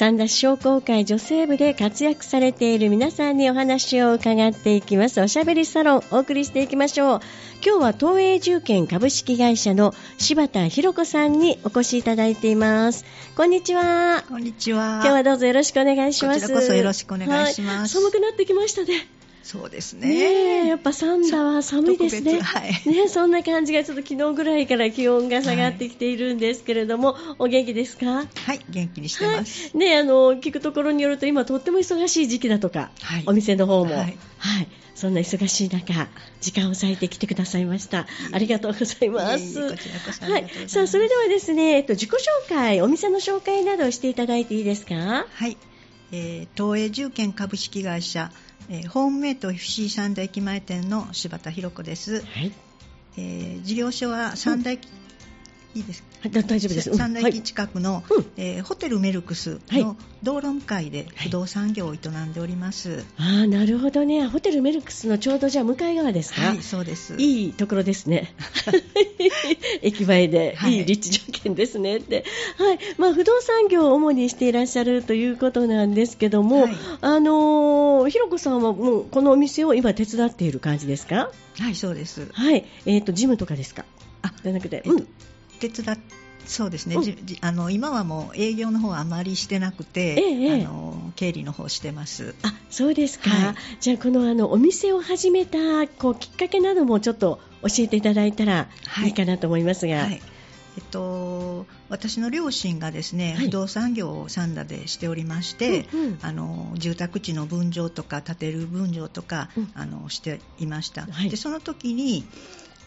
三田市商工会女性部で活躍されている皆さんにお話を伺っていきます。おしゃべりサロンお送りしていきましょう。今日は東映重建株式会社の柴田博子さんにお越しいただいています。こんにちは。こんにちは。今日はどうぞよろしくお願いします。こちらこそよろしくお願いします。はい。寒くなってきましたねそうですね。ねえやっぱサンダは寒いですね。はい。ねそんな感じがちょっと昨日ぐらいから気温が下がってきているんですけれども、お元気ですか？はい、元気にしてます。ねあの聞くところによると今とっても忙しい時期だとか、はい。お店の方も、ははい。いそんな忙しい中時間を割いて来てくださいました。ありがとうございます。はい。さあそれではですね、えっと、自己紹介お店の紹介などをしていただいていいですか？はい、えー東映重建株式会社、えーホームメイト FC 三田駅前店の柴田博子です。はいえー事業所は三田駅、いいですか？はいだ大丈夫です三田駅はい近くの、うんえーホテルメルクスはいの道路向かいで不動産業を営んでおります。ああなるほどねホテルメルクスのちょうどじゃあ向かい側ですか、はい、そうです。いいところですね。駅前で、はいいい立地条件ですねって。はい。まあ、不動産業を主にしていらっしゃるということなんですけども、はいあのーひろこさんはもうこのお店を今手伝っている感じですか？はい、そうです。はい。えっ、と、ジムとかですか？あじゃなくて、えっとうん。手伝っそうですね、うん。あの今はもう営業の方はあまりしてなくて、ええええ。あの経理の方してます。あ、そうですか。はい。じゃあ、このあの、お店を始めた、こう、きっかけなどもちょっと教えていただいたらはい。いいかなと思いますが。はい。えっと、私の両親がですね、はい。不動産業を三田でしておりまして、うんうん。あの住宅地の分譲とか建てる分譲とか、うん。あのしていました、はい。でその時に、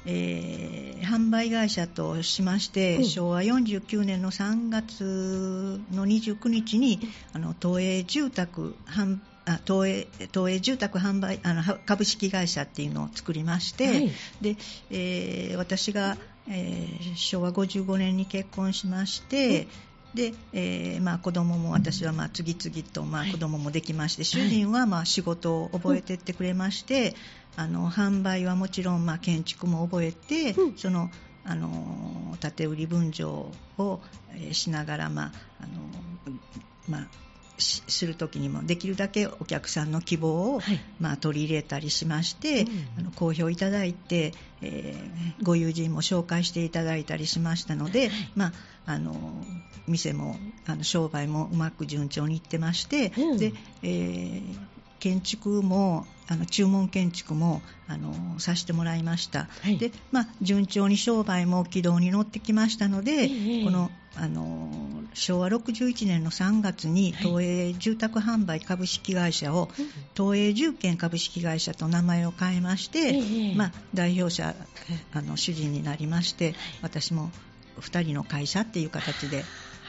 えー販売会社としまして、うん。昭和49年の3月の29日に、あの東映住宅販あ東映東映住宅販売あのは株式会社っていうのを作りまして、はい。でえー私が、えー昭和55年に結婚しまして、でえーまあ、子供も私はまあ次々とまあはい。子供もできまして、主人はまあ仕事を覚えてってくれまして、あの販売はもちろんまあ建築も覚えて、うん。そのあの建て売り分譲を、えーしながら、まああのまあ、しするときにもできるだけお客さんの希望を、はい。まあ、取り入れたりしまして、うん。あの好評いただいて、えーご友人も紹介していただいたりしましたので、まあ、あの店もあの商売もうまく順調にいってまして、うん。でえー建築もあの注文建築もあのさせてもらいました、はい。でまあ、順調に商売も軌道に乗ってきましたので、ええこのあの昭和61年の3月にはい。東映住宅販売株式会社をうん。東映住建株式会社と名前を変えまして、ええまあ、代表者あの主人になりまして私も2人の会社っていう形で、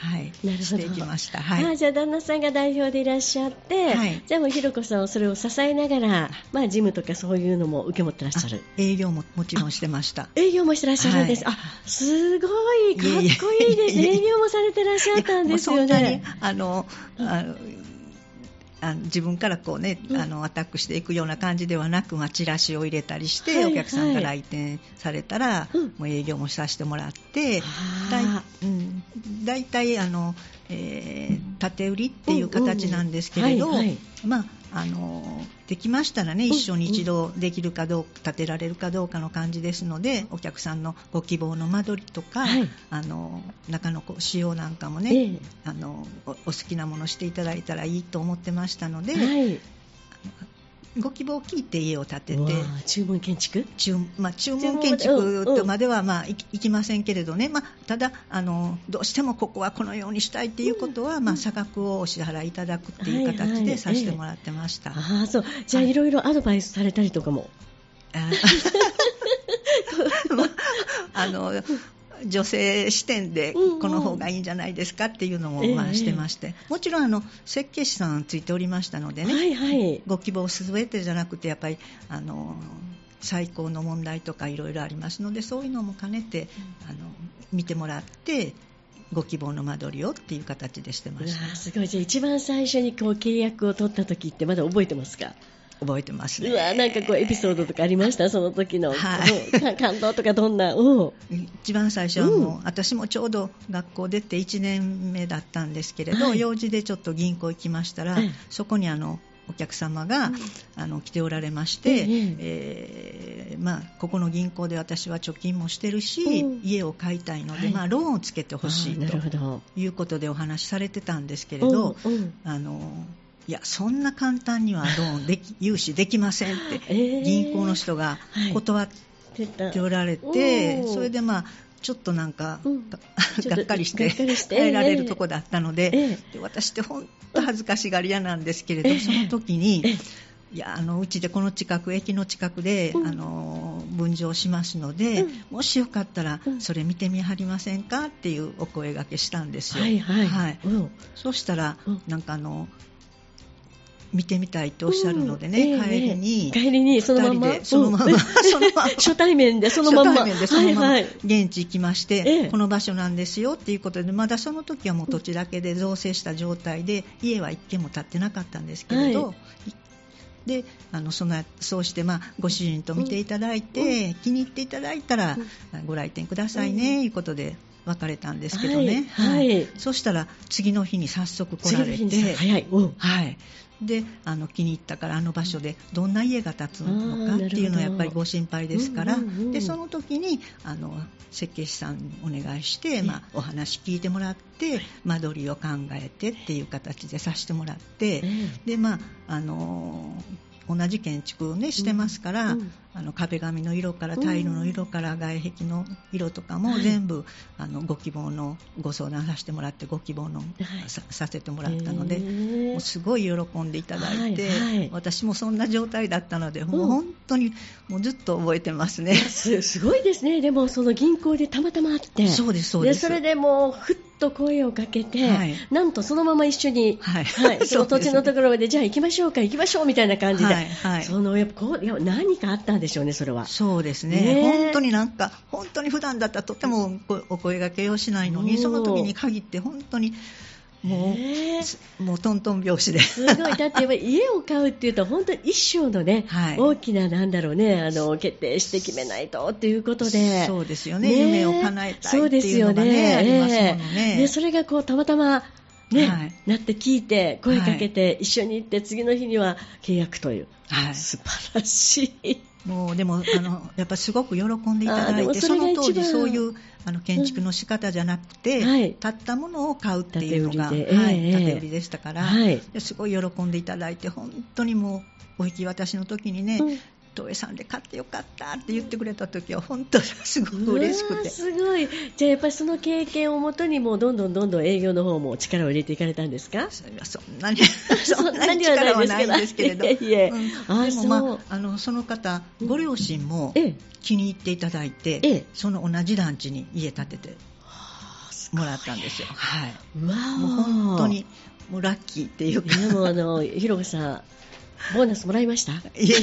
はい、なるほど。していきました。はい。ああじゃあ旦那さんが代表でいらっしゃって、はい。じゃあもうひろこさんはそれを支えながら、まあ、ジムとかそういうのも受け持ってらっしゃる。あ営業ももちろんしてました。営業もしてらっしゃるんです、はい。あすごいかっこいいです。営業もされてらっしゃったんですよね。あのあのあの自分からこうね、うん。あのアタックしていくような感じではなく、まあ、チラシを入れたりして、はいお客さんが来店されたら、うん。もう営業もさせてもらって、だいあうん、大体あの、えー建て売りっていう形なんですけれど、まああのできましたらね、ん一緒に一度できるかどうか、建てられるかどうかの感じですので、お客さんのご希望の間取りとか、はい。あの中のこう仕様なんかもね、ええ。あのおお好きなものしていただいたらいいと思ってましたので、はいご希望を聞いて家を建てて。注文建築？注,、まあ、注注文文建築とまでは、まあ、いきませんけれどね、まあ、ただあのどうしてもここはこのようにしたいっていうことは、まあ、差額をお支払いいただくっていうはいはい。形でさせてもらってました。ああそう。じゃあはい。いろいろアドバイスされたりとかも、あ あの女性視点でこの方がいいんじゃないですかっていうのもええ。まあしてまして、もちろんあの設計士さんついておりましたのでね、はいはい。ご希望すべてじゃなくてやっぱりあの最高の問題とかいろいろありますのでそういうのも兼ねて、あの見てもらってご希望の間取りをっていう形でしてました。あすごい。じゃあ一番最初にこう契約を取った時ってまだ覚えてますか？覚えてますね。うわなんかこうエピソードとかありました？その時の、はい。感動とかどんな？う。ん一番最初はもう、うん。私もちょうど学校出て1年目だったんですけれど、はい。用事でちょっと銀行行きましたら、ええそこにあのお客様が、うん。あの来ておられまして、えええーまあ、ここの銀行で私は貯金もしてるし、うん。家を買いたいので、はい。まあ、ローンをつけてほしいとど。いうことでお話しされてたんですけれど、うんうん。あのいやそんな簡単にはローンでき融資できませんって、えー。銀行の人が断っておられて、おー。それでまあちょっとなんか、うん。がっかりして帰 られるとこだったので,、ええ。で私って本当恥ずかしがり屋なんですけれど、ええ。その時に、ええ。いやあのうちでこの近く駅の近くで、うん。あの分譲しますので、うん。もしよかったら、うん。それ見てみはりませんかっていうお声掛けしたんですよ。はいはい、はい。うん。そしたら、うん。なんかあの見てみたいとおっしゃるのでね、うんええ帰りに、帰りにそのまんま。二人でそのまま。うん。そのまま。初対面でそのまんま。初対面でそのまま。はいはい。現地行きまして、ええ。この場所なんですよっていうことでまだその時はもう土地だけで造成した状態で家は一軒も建ってなかったんですけれど、はい。であのそのそうして、まあ、ご主人と見ていただいて、気に入っていただいたら、ご来店くださいね、うん。いうことで別れたんですけどね、はいはい。そしたら次の日に早速来られて。はい、であの気に入ったからあの場所でどんな家が建つのかっていうのはやっぱりご心配ですから、うんうんうんでその時にあの設計士さんにお願いして、まあ、お話聞いてもらって間取りを考えてっていう形でさせてもらって、えでまああの同じ建築をねしてますから、うんあの壁紙の色からタイルの色から外壁の色とかもはい。全部、あのご希望のご相談させてもらってご希望の、はい。ささせてもらったので、もうすごい喜んでいただいて、私もそんな状態だったので、ん。もう本当にもうずっと覚えてますね。すすごいですね、でもその銀行でたまたま会って、そうですそうです。それでもうふっと声をかけて、はい。なんとそのまま一緒に、はい。その土地のところまで、じゃあ行きましょうか、行きましょうみたいな感じで、はいはい。そのやっぱこういや何かあったんでしょうね、それは。そうですね。ね。え本当になんか、本当に普段だったらとてもお声掛けをしないのに、その時に限って本当にもう、すもうトントン拍子で。すごい、だって家を買うっていうと、本当に一生のね、はい。大きな、なんだろうね、あの決定して決めないとっていうことで、そうですよね。ね。夢を叶えたいそうっていうのがねね。ありますものえね。えでそれがこうたまたま、ねはい。なって聞いて、声かけて、一緒に行って、次の日には契約という、はい。素晴らしい。もうでもあのやっぱりすごく喜んでいただいてその当時そういうあの建築の仕方じゃなくて、うんはい。買ったものを買うっていうのが建て売りで。はいええ。建て売りでしたから、はい。ですごい喜んでいただいて本当にもうお引き渡しの時にね、うん東映さんで買ってよかったって言ってくれた時は本当にすごく嬉しくて。すごい。じゃあやっぱりその経験をもとに、もうどんどんどんどん営業の方も力を入れていかれたんですか？それはそんなに そんなに力はないんですけれど、いえいえうんあでもまああのその方ご両親もええ。気に入っていただいて、ええその同じ団地に家建ててもらったんですよ。はい。うわーもう本当にもうラッキーっていうか。でもあの、ひろこさん、ボーナスもらいました？いえいえ。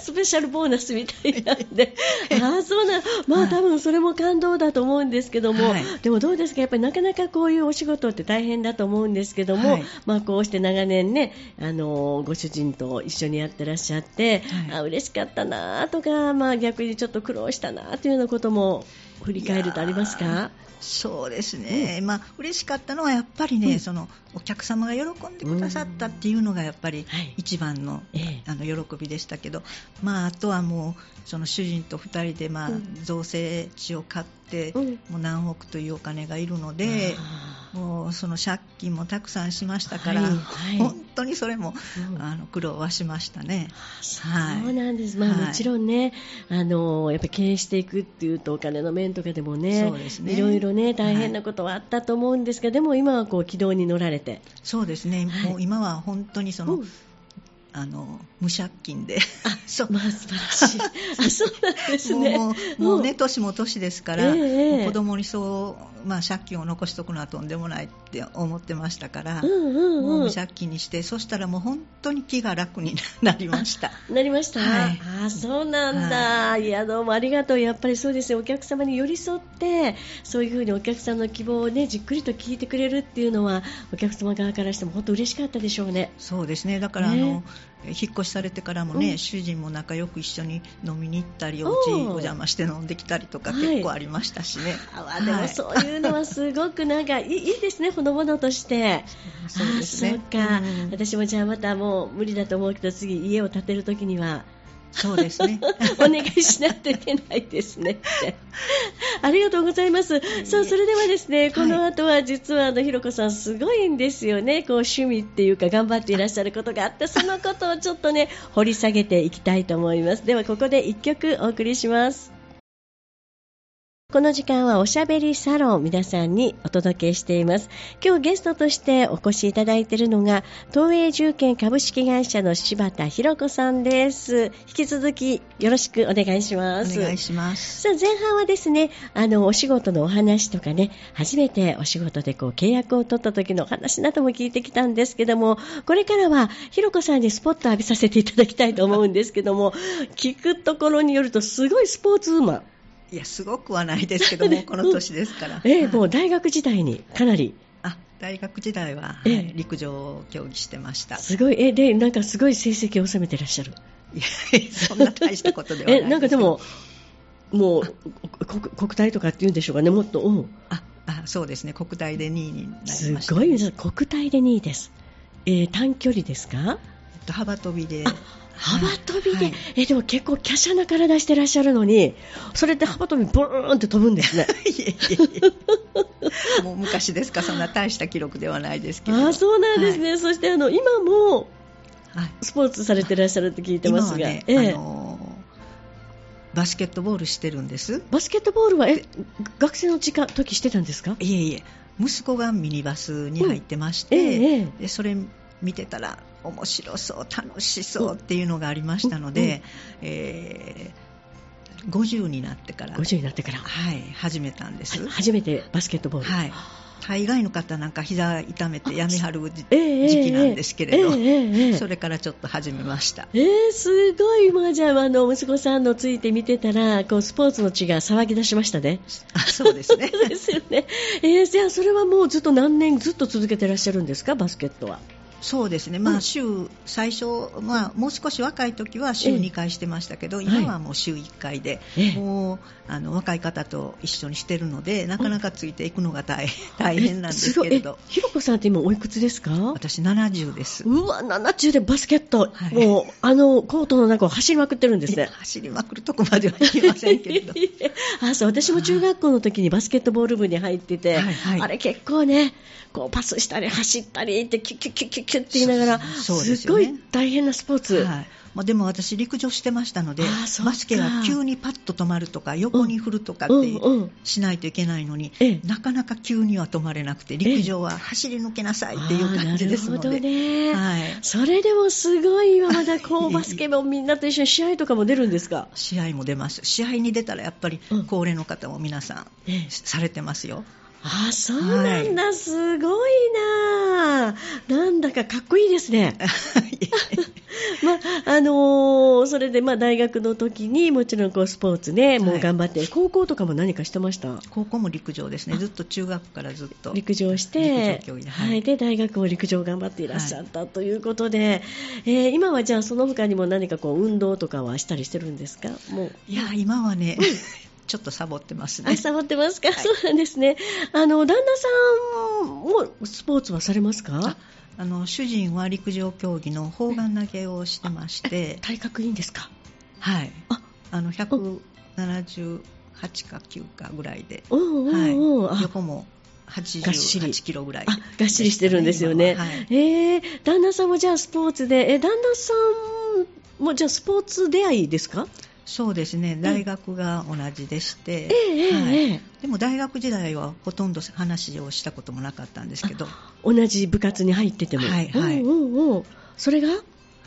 スペシャルボーナスみたいなんで、ああ、そうなん、まあ、はい多分それも感動だと思うんですけども、はい。でもどうですか、やっぱりなかなかこういうお仕事って大変だと思うんですけども、はい。まあ、こうして長年ね、あのご主人と一緒にやってらっしゃって、はい。あ嬉しかったなとか、まあ、逆にちょっと苦労したなというようなことも振り返るとありますか？そうですね、まあ嬉しかったのはやっぱりね、うん。そのお客様が喜んでくださったっていうのがやっぱりはい。一番の,、ええ。あの喜びでしたけど、まあ、あとはもうその主人と2人で、まあうん。造成地を買って、うん。もう何億というお金がいるので。あもうその借金もたくさんしましたから、はいはい。本当にそれも、うん。あの苦労はしましたね。ーそうなんです、まあ、はい。もちろんね、あのやっぱり経営していくっていうと、お金の面とかでもね、そうですね。いろいろね、大変なことはあったと思うんですが、でも今はこう軌道に乗られて、そうですね、はい。もう今は本当にその、うんあの無借金で、そう。まあ素晴らしい、あそうなんですね。もうもうね、年も年ですから、ええ。もう子供にそう、まあ、借金を残しとくのはとんでもないって思ってましたから、うんうんうん。もう無借金にして、そしたらもう本当に気が楽になりました。なりました、はい。あそうなんだ、い、やどうもありがとう、やっぱりそうですね、お客様に寄り添って、そういうふうにお客さんの希望をね、じっくりと聞いてくれるっていうのは、お客様側からしても本当嬉しかったでしょうね。そうですね。だからあね。の、引っ越しされてからもね、うん。主人も仲良く一緒に飲みに行ったりお家お邪魔して飲んできたりとかはい。結構ありましたしね、あでもそういうのはすごくなんかいいいいですね、ほのぼのとして。そうですね。あそうか、うん。私もじゃあまたもう無理だと思うけど次家を建てるときにはそうですね お願いしないといけないですね。ありがとうございます。さあ、それではですね、この後は実はあの、ひろこさんすごいんですよね。こう、趣味っていうか頑張っていらっしゃることがあって、そのことをちょっとね、掘り下げていきたいと思います。では、ここで一曲お送りします。この時間はおしゃべりサロン皆さんにお届けしています。今日ゲストとしてお越しいただいているのが東映重建株式会社の柴田博子さんです。引き続きよろしくお願いします。お願いします。さあ前半はですね、あのお仕事のお話とかね、初めてお仕事でこう契約を取った時のお話なども聞いてきたんですけども、これからはひろこさんにスポット浴びさせていただきたいと思うんですけども、聞くところによるとすごいスポーツウーマン。いや、すごくはないですけども、この年ですから。ええはいもう大学時代にかなりあ大学時代は、はええい陸上を競技してました。すごい、え、で、なんかすごい成績を収めてらっしゃる。いやそんな大したことではないえ、なんかでも、もう国国体とかっていうんでしょうかね、もっと、うん、ああそうですね、国体で2位になりすました。ごいです、国体で2位です。えー短距離ですか？えっと幅跳びで。あ幅跳びで、はい。えでも結構華奢な体してらっしゃるのに、それで幅跳びブーンって飛ぶんですね。いえいえいえ。もう昔ですか、そんな大した記録ではないですけど。あそうなんですね、そしてあの今もはい。スポーツされてらっしゃるって聞いてますが、ね、ええ。あのバスケットボールしてるんです。バスケットボールはえ学生の時間時してたんですか？いえいえ、息子がミニバスに入ってましえて、ええ。でそれ見てたら面白そう、楽しそうっていうのがありましたので、えー50になってから、50になってから、はい、始めたんです。は初めてバスケットボール。はい、大概の方なんか膝痛めてやめはる時期なんですけれど、ええええええそれからちょっと始めました。えー、すごい、まあ、じゃあ、あの、息子さんのついて見てたら、こう、スポーツの血が騒ぎ出しましたね。あそうですね。ですよね。えー、じゃあ、それはもうずっと何年ずっと続けてらっしゃるんですか、バスケットは？そうですね、うんまあ、週、最初、まあ、もう少し若い時は週ええ。2回してましたけど、はい今はもう週1回で、ええ。もうあの若い方と一緒にしてるので、なかなかついていくのが大大変なんですけれど。え、ひろこさんって今おいくつですか？私、70です。うわ、70でバスケット、はい。もう、あの、コートの中を走りまくってるんですね。走りまくるとこまではいきませんけれど。あそう私も中学校の時にバスケットボール部に入ってて、はいはい。あれ結構ね、こうパスしたり走ったりってキュッキュッキュッキュッキュッって言いながら、すごい大変なスポーツ。はい。まあ、でも私、陸上してましたのでバスケは急にパッと止まるとか横に振るとかってしないといけないのに、ええ。なかなか急には止まれなくて陸上は走り抜けなさいっていう感じですので。ね。はい。それでもすごいわ、まだこうバスケもみんなと一緒に試合とかも出るんですか？試合も出ます。試合に出たらやっぱりうん。高齢の方も皆さんええ。されてますよ、あーそうなんだ、すごいな。なんだかかっこいいですね。まああのーそれでまあ大学の時にもちろんこうスポーツね、もう頑張って、高校とかも何かしてました？高校も陸上ですね。ずっと中学からずっと。陸上して陸上競技でははい。いで大学も陸上頑張っていらっしゃったということで、えー今はじゃあその他にも何かこう運動とかはしたりしてるんですか？もう。いや今はねちょっとサボってますね。あ、サボってますか、そうなんですね。あの、旦那さんもスポーツはされますか？ああの主人は陸上競技の砲丸投げをしてまして。体格いいんですか？はい。ああの178か9かぐらいで、うんうんうん。はい、あ。横もがっしり。88キロぐらいあ、がっしりしてるんですよね。今ははい。えー、旦那さんもじゃあスポーツで、え、旦那さんもじゃあスポーツ出会いですか？そうですね。大学が同じでして、ええええはい。ええ。でも大学時代はほとんど話をしたこともなかったんですけど。同じ部活に入ってても。はいはい。うんうんうん。それが？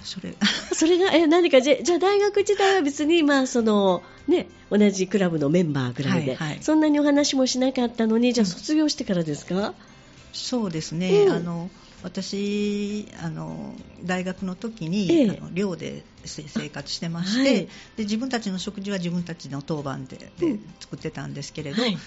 それ。それが、え、何か、じゃじゃあ大学時代は別に、まあ、その、ね、同じクラブのメンバーぐらいで、はいはい。そんなにお話もしなかったのに、じゃあ卒業してからですか、そうですね、うん。あの私あの大学の時に、ええ。あの寮でせ生活してまして、はい。で自分たちの食事は自分たちの当番ででうん。作ってたんですけれど、はい。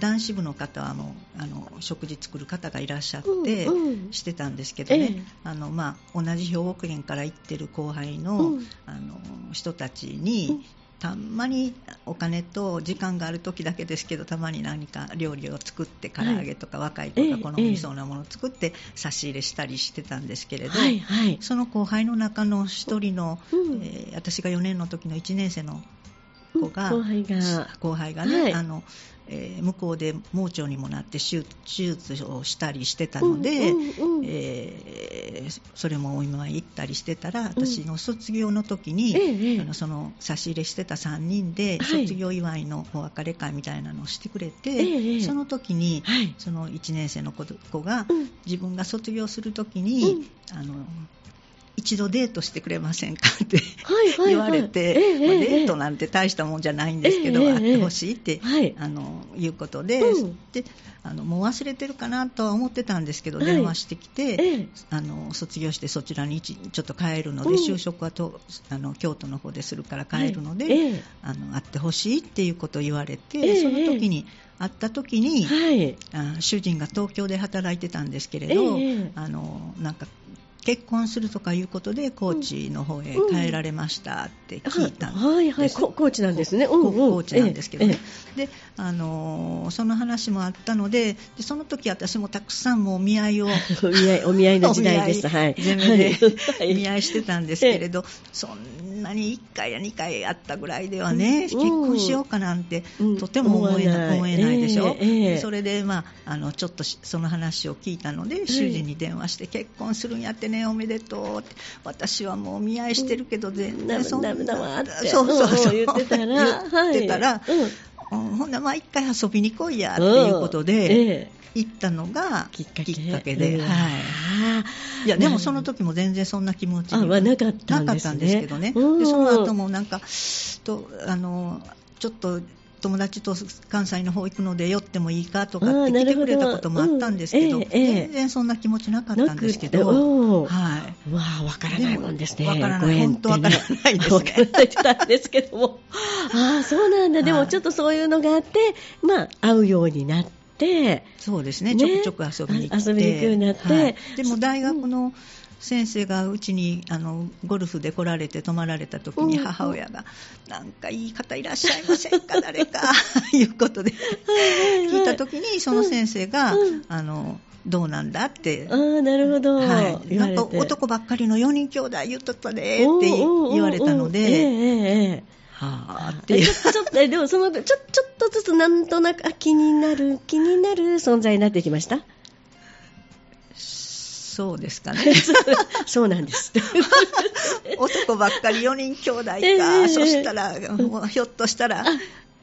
男子部の方はもうあの食事作る方がいらっしゃって、うんうん。してたんですけどね、ええ。あのまあ、同じ兵庫県から行ってる後輩の,、うん。あの人たちに、うんたまにお金と時間がある時だけですけどたまに何か料理を作って唐揚げとか若い子が好みそうなものを作って差し入れしたりしてたんですけれど、はいはい。その後輩の中の一人の、うんえー私が4年の時の1年生の子が、後輩が。後輩がね、はいあのえー向こうで盲腸にもなって手手術をしたりしてたので、うんうんうんえーそれもお見舞い行ったりしてたら私の卒業の時に、ええええ。あのその差し入れしてた3人ではい。卒業祝いのお別れ会みたいなのをしてくれて、ええええ。その時にはい。その1年生の子子がうん。自分が卒業する時に、あの一度デートしてくれませんかってはいはいはい。言われて、ええまあええ。デートなんて大したもんじゃないんですけど、ええええ会ってほしいって、はい。あのいうことで,、うん。であのもう忘れてるかなとは思ってたんですけど、はい。電話してきて、ええ。あの卒業してそちらに一ちょっと帰るので、うん。就職はとあの京都の方でするから帰るので、はいええ。あの会ってほしいっていうことを言われて、ええその時に会った時に、はい。あ主人が東京で働いてたんですけれど、ええ。あのなんか結婚するとかいうことで高知の方へ帰られましたって聞いたんです、はいはい、こコーチなんですね。こうんうん。高知なんですけどね、え。であのーその話もあったのででその時私もたくさんもうお見合いをえ お見合い、お見合いの時代です。お見合はい。全面ではい。見合いしてたんですけれど、そんなに1回や2回あったぐらいではね、うん。結婚しようかなんて、うん。とても思えな思えないでしょ、ええええ。それで、まあ、あのちょっとしその話を聞いたので、主人に電話して、結婚するんやってね、おめでとうって、私はもうお見合いしてるけど、全然そんな、ダメだわって。そうそうそう。うん言ってたら。言ってたら、はい。うんうんほんならまあ一回遊びに来いやっていうことで、ええ。行ったのがきっかけ。で、うん。はい。いやでもその時も全然そんな気持ちはなかったんですけどね、うん。でその後もなんかとあのちょっと友達と関西の方行くので寄ってもいいかとかって来てくれたこともあったんですけど、うんええええ。全然そんな気持ちなかったんですけど、うんはい。わあ、わからないもんですね。わからない本当 わからないですねわからないって言ったんですけども。ああ、そうなんだ。ではい。もちょっとそういうのがあって、まあ、会うようになって、そうですね。ねちょくちょく遊びに行って。あ遊びに行くようになって。はい。でも大学の先生がうちにあのゴルフで来られて泊まられた時にうん。母親が、なんかいい方いらっしゃいませんか誰か いうことで聞いた時にその先生が、うん。あのどうなんだってああ、なるほど。はい、なんか男ばっかりの4人兄弟言っとったでって言われたので、ええはあちょちょっと、でもその、ちょ、ちょっとずつなんとなく、あ、気になる、気になる存在になってきました？そうですかね。そうなんです。男ばっかり4人兄弟か、ええ。そしたら、もうひょっとしたら、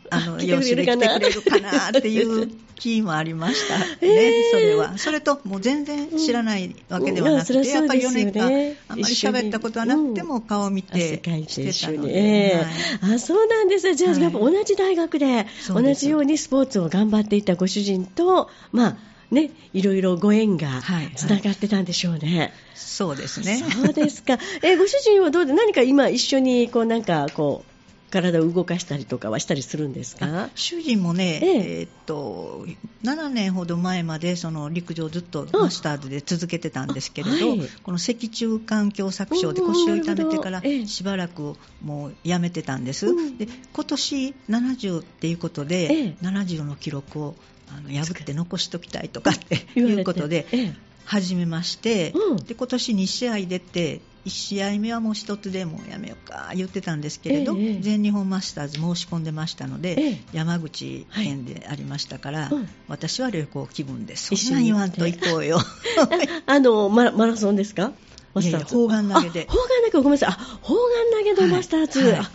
あの、養子で来てくれるかなっていう気もありましたね、ええ。それは。それと、もう全然知らないわけではなくて、うんいややっぱり4そりゃ年間、あんまり喋ったことはなくても、顔を見汗てして。たので、えはい。えあ、そうなんです。よ。じゃあ、はい。やっぱ同じ大学で、同じようにスポーツを頑張っていたご主人と、まあ、ね、いろいろご縁がはいはい。つながってたんでしょうね。そうですね。そうですか。え、ご主人はどうで、何か今一緒に、こう、なんか、こう、体を動かしたりとかはしたりするんですか？主人もね、ええ。えーっと7年ほど前までその陸上ずっとマスターズで続けてたんですけれど、あはい。この脊柱管狭窄症で腰を痛めてからしばらくもうやめてたんです、うん。で今年70っていうことで、ええ。70の記録をあの破って残しときたいとかって いうことでええ。始めまして、うん。で今年2試合出て1試合目はもう1つでもうやめようか言ってたんですけれど、ええ全日本マスターズ申し込んでましたので、ええ。山口県でありましたから、うん私は旅行気分です。一そん緒に行って。な言わんと行こうよ。あの、マラマラソンですか？マスターズ。砲丸投げで。あ砲丸投げ、ごめんなさい。あ、砲丸投げのマスターズ。はい。はい。あ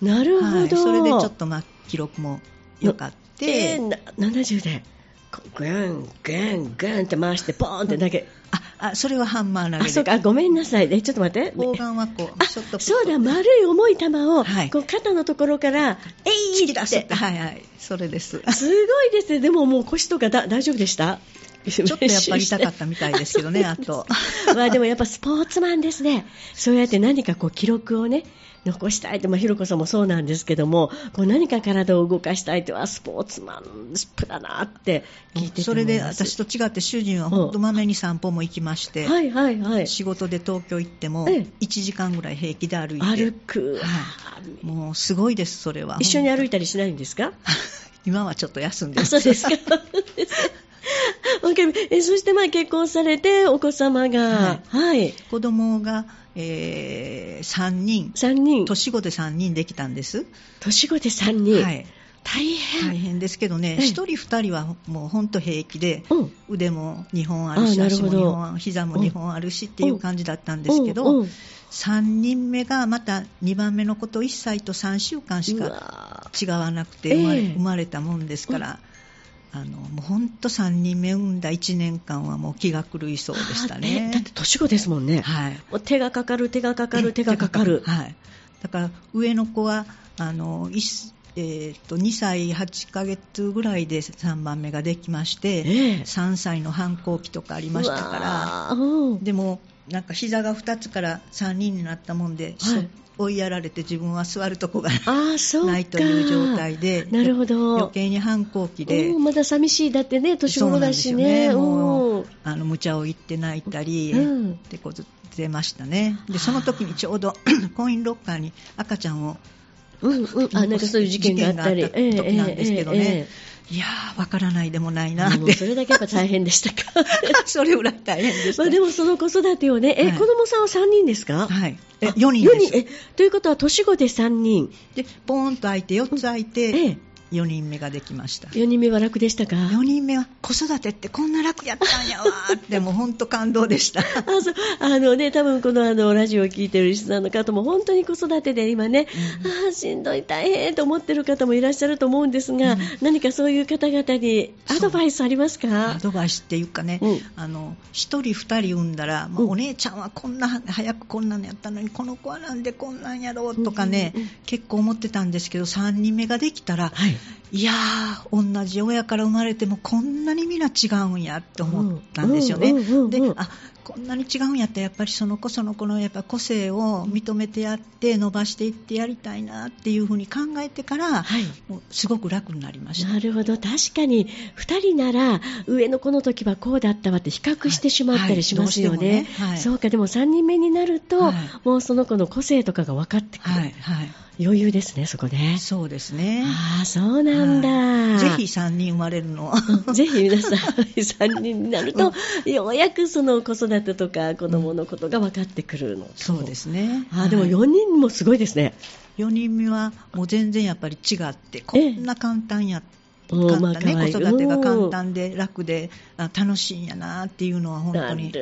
なるほど。はい、それでちょっとまあ記録も良かって、えー、な70で、こぐん、ぐん、ぐんって回して、ポーンって投げ。ああそれはハンマー投あ、げで。そうか、あごめんなさい。え、ちょっと待って。砲丸はこうあそうだ、丸い重い球を、はい。こう肩のところから、えい突き出すって。はいはい。それです。すごいですね。でももう腰とかだ大丈夫でした？ちょっとやっぱり痛かったみたいですけどね、あと。まあでもやっぱスポーツマンですね。そうやって何かこう記録をね、残したいって、まあ、ひろこさんもそうなんですけども、こう何か体を動かしたいっては、スポーツマンシップだなって聞いててそれで私と違って主人は本当まめに散歩も行きまして、はいはいはい、仕事で東京行っても1時間ぐらい平気で歩いて。歩く、はい、もうすごいですそれは。一緒に歩いたりしないんですか？今はちょっと休んでますそうですか えそしてまあ結婚されてお子様が、はい、はい、子供がえー、3人。3人。年子で3人できたんです。年子で3人。はい。大変。大変ですけどね、1人、2人はもう本当平気で、うん、腕も2本あるし、足も2本、膝も2本あるしっていう感じだったんですけど、3人目がまた2番目の子と1歳と3週間しか違わなくて生まれ,、生まれたもんですから。あのもう本当3人目産んだ1年間はもう気が狂いそうでしたね。だって年子ですもんね。はい。もう手がかかる手がかかる手がかかる。はい。だから上の子はあのえー、と2歳8ヶ月ぐらいで3番目ができまして、えー、3歳の反抗期とかありましたからでもなんか膝が2つから3人になったもんで、はい、追いやられて自分は座るとこがないという状態でなるほど。余計に反抗期でまだ寂しい。だってね年頃だしね。ね。もうあの無茶を言って泣いたり、うん、ってこと出ましたね。でその時にちょうど コインロッカーに赤ちゃんをうんうん、あなんかそういう事件があったり時なんですけどね、えーえーえー、いやー、わからないでもないなって。それだけやっぱ大変でしたか？それぐらい大変でした。まあ、でもその子育てをね、え、はい、子供さんは3人ですか？はい。え、4人です。4人。え、ということは年子で3人。で、ポーンと空いて、4つ空いて、ええ4人目ができました。4人目は楽でしたか？4人目は子育てってこんな楽やったんやわってもう本当感動でした。あそう。あのね多分このあのラジオを聞いてるリスナーの方も本当に子育てで今ね、うん、あしんどい大変と思ってる方もいらっしゃると思うんですが、うん、何かそういう方々にアドバイスありますか？アドバイスっていうかね、うん、あの1人2人産んだら、もうお姉ちゃんはこんな早くこんなのやったのにこの子はなんでこんなんやろうとかね、結構思ってたんですけど3人目ができたら、はい、いやー、同じ親から生まれてもこんなに皆違うんやって思ったんですよね。であこんなに違うんやったらやっぱりその子その子のやっぱ個性を認めてやって伸ばしていってやりたいなっていうふうに考えてから、はい、もうすごく楽になりました。なるほど。確かに2人なら上の子の時はこうだったわって比較してしまったりしますよね。はい。はいね。はい、そうか。でも3人目になると、もうその子の個性とかが分かってくる。はい。はい。余裕ですね、そこで。そうですね。ああ、そうなんだ。ぜひ3人生まれるの。ぜひ皆さん、3人になると、ようやくその子育てとか子供のことが分かってくるの、うん、そうですね。あでも4人もすごいですね。4人目はもう全然やっぱり違って、こんな簡単やって。簡単ね、子育てが簡単で楽で楽しいんやなっていうのは本当に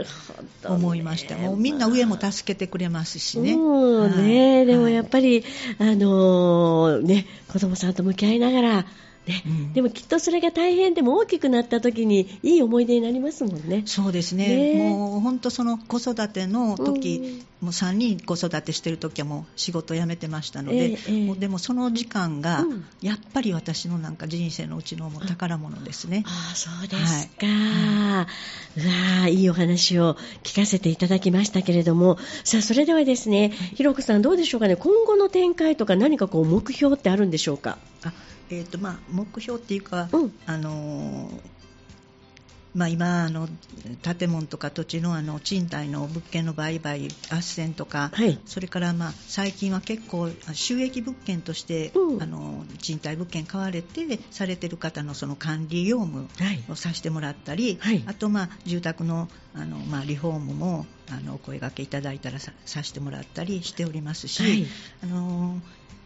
思いました、ね、もうみんな上も助けてくれますしね。うね、でもやっぱり、あのー、ね、子供さんと向き合いながらね、うん、でもきっとそれが大変でも大きくなった時にいい思い出になりますもんね。そうですね。ねもう本当その子育ての時、うん、もう3人子育てしてる時はもう仕事辞めてましたので、えー、もうでもその時間がやっぱり私のなんか人生のうちのも宝物ですね。ああそうですか。はい、うわいいお話を聞かせていただきましたけれども、さあそれではですね、ひろこさんどうでしょうかね。今後の展開とか何かこう目標ってあるんでしょうか？あえーとまあ、目標っていうか、うん、あのまあ、今あの、建物とか土地のあの賃貸の物件の売買、斡旋とか、はい、それからまあ最近は結構、収益物件として、うん、あの賃貸物件買われてされてる方のその管理業務をさせてもらったり、はい、あと、まあ、住宅のあの、まあ、リフォームもあのお声がけいただいたらささせてもらったりしておりますし、はい、あの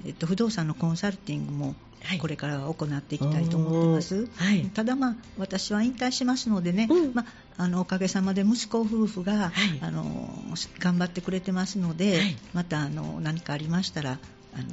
えっと、不動産のコンサルティングもこれからは行っていきたいと思ってます、はい、ただ、まあ、私は引退しますのでね、うん、まあ、あのおかげさまで息子夫婦が、はい、あの頑張ってくれてますので、はい、またあの何かありましたらあの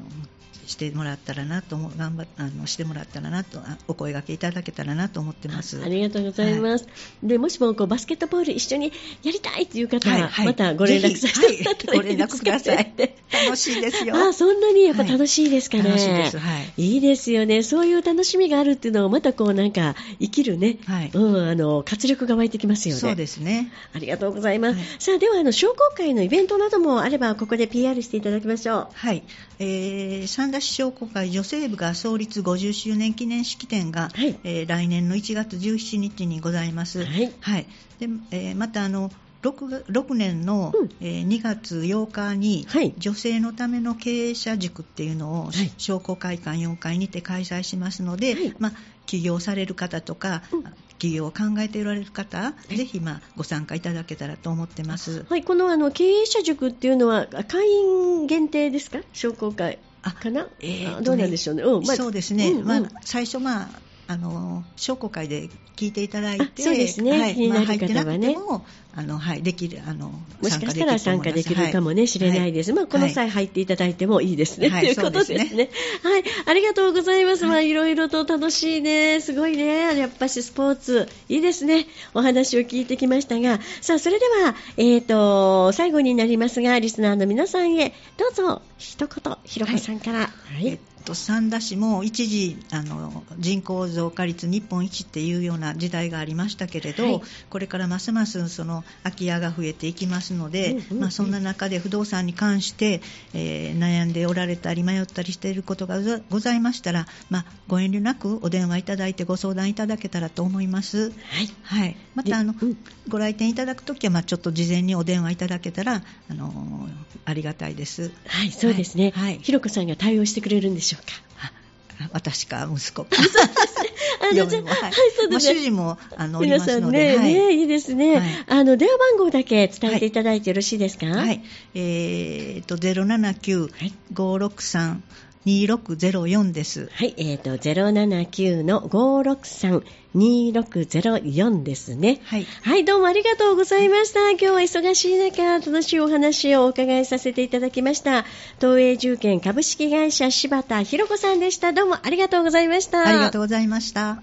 してもらったらなと頑張あのしてもらったらなとお声がけいただけたらなと思ってます。ありがとうございます、はい、でもしもこうバスケットボール一緒にやりたいという方は、はいはい、またご連絡させて いただいて、ご連絡ください 楽しいですよ。あ、そんなにやっぱ楽しいですかね。楽しいです。はい。いいですよね。そういう楽しみがあるっていうのをまたこうなんか生きるね、はい。うん、あの、活力が湧いてきますよね。そうですね。ありがとうございます。はい、さあ、ではあの、商工会のイベントなどもあれば、ここで PR していただきましょう。はい。えー、三田市商工会女性部が創立50周年記念式典が、はい、えー、来年の1月17日にございます。はい。はい。で、えー、またあの、6, 6年の、うん、えー、2月8日に、はい、女性のための経営者塾っていうのを、はい、商工会館4階にて開催しますので、はい、まあ、起業される方とか、うん、起業を考えておられる方、ぜひ、まあ、ご参加いただけたらと思ってます。はい、このあの経営者塾っていうのは会員限定ですか？商工会かな、えー、ね、どうなんでしょうね、うん。まあ、そうですね、うんうん、まあ、最初、まあ、あの商工会で聞いていただいて、そうですね、はい、気になる方はね、まあ、あのはい、できるあのもしかしたら参加できるかもね、しれないです、はい、まあ、この際入っていただいてもいいですね、はい、ということですね。すねはい、ありがとうございます。まあ、いろいろと楽しいね、すごいね、やっぱしスポーツ、いいですね。お話を聞いてきましたが、さあ、それでは、えっ、ー、と、最後になりますが、リスナーの皆さんへ、どうぞ、一言、ひろこさんから。はい、はいと三田市も一時あの人口増加率日本一っていうような時代がありましたけれど、はい、これからますますその空き家が増えていきますので、うんうんうん、まあ、そんな中で不動産に関して、えー、悩んでおられたり迷ったりしていることがございましたら、まあ、ご遠慮なくお電話いただいてご相談いただけたらと思います。はい、はい、またあの、うん、ご来店いただくときは、まあ、ちょっと事前にお電話いただけたらあのありがたいです。はい、そうですね。はい、ひろこさんが対応してくれるんでしょうか。私か息子か。そうですね。あの、じゃはい、そうですね。主人も、あの、皆さんね、はい、ね、いいですね、はい、あの、電話番号だけ伝えていただいてよろしいですか？はい。えー、と、079-563、2604です。はい、えっ、ー、と、079の563-2604ですね。はい。はい、どうもありがとうございました。今日は忙しい中、楽しいお話をお伺いさせていただきました。東映重建株式会社柴田博子さんでした。どうもありがとうございました。ありがとうございました。